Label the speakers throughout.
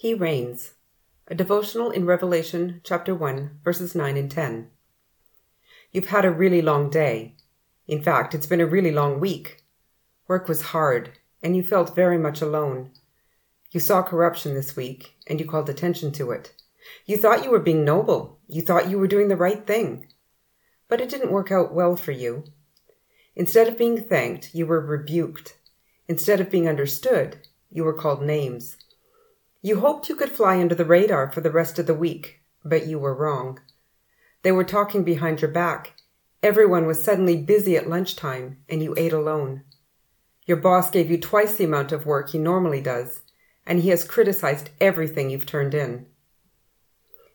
Speaker 1: He reigns. A devotional in Revelation chapter 1, verses 9 and 10. You've had a really long day. In fact, it's been a really long week. Work was hard, and you felt very much alone. You saw corruption this week, and you called attention to it. You thought you were being noble. You thought you were doing the right thing. But it didn't work out well for you. Instead of being thanked, you were rebuked. Instead of being understood, you were called names. You hoped you could fly under the radar for the rest of the week, but you were wrong. They were talking behind your back. Everyone was suddenly busy at lunchtime, and you ate alone. Your boss gave you twice the amount of work he normally does, and he has criticized everything you've turned in.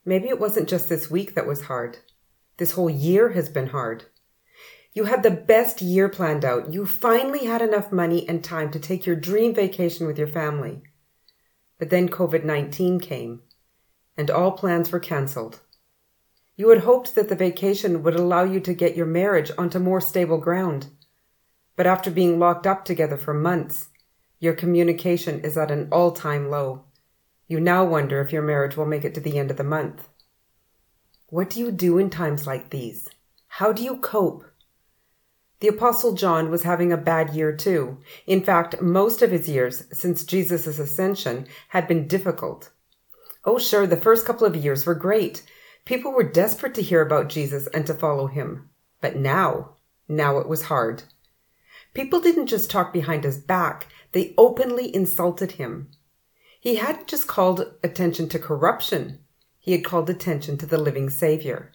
Speaker 1: Maybe it wasn't just this week that was hard. This whole year has been hard. You had the best year planned out. You finally had enough money and time to take your dream vacation with your family. But then COVID 19 came, and all plans were cancelled. You had hoped that the vacation would allow you to get your marriage onto more stable ground. But after being locked up together for months, your communication is at an all time low. You now wonder if your marriage will make it to the end of the month. What do you do in times like these? How do you cope? The Apostle John was having a bad year too. In fact, most of his years since Jesus' ascension had been difficult. Oh, sure, the first couple of years were great. People were desperate to hear about Jesus and to follow him. But now, now it was hard. People didn't just talk behind his back, they openly insulted him. He hadn't just called attention to corruption, he had called attention to the living Savior.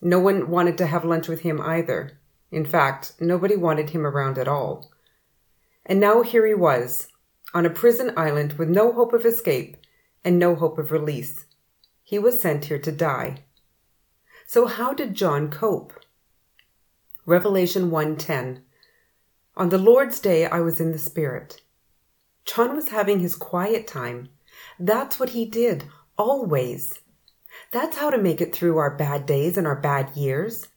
Speaker 1: No one wanted to have lunch with him either. In fact, nobody wanted him around at all. And now here he was, on a prison island with no hope of escape and no hope of release. He was sent here to die. So how did John cope? Revelation 1:10 On the Lord's day I was in the spirit. John was having his quiet time. That's what he did, always. That's how to make it through our bad days and our bad years.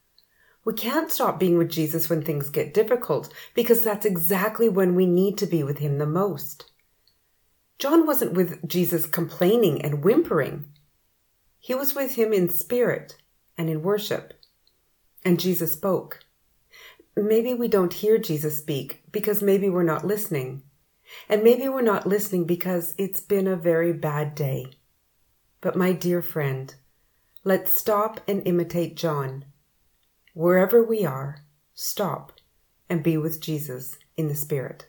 Speaker 1: We can't stop being with Jesus when things get difficult because that's exactly when we need to be with him the most. John wasn't with Jesus complaining and whimpering. He was with him in spirit and in worship. And Jesus spoke. Maybe we don't hear Jesus speak because maybe we're not listening. And maybe we're not listening because it's been a very bad day. But my dear friend, let's stop and imitate John. Wherever we are, stop and be with Jesus in the Spirit.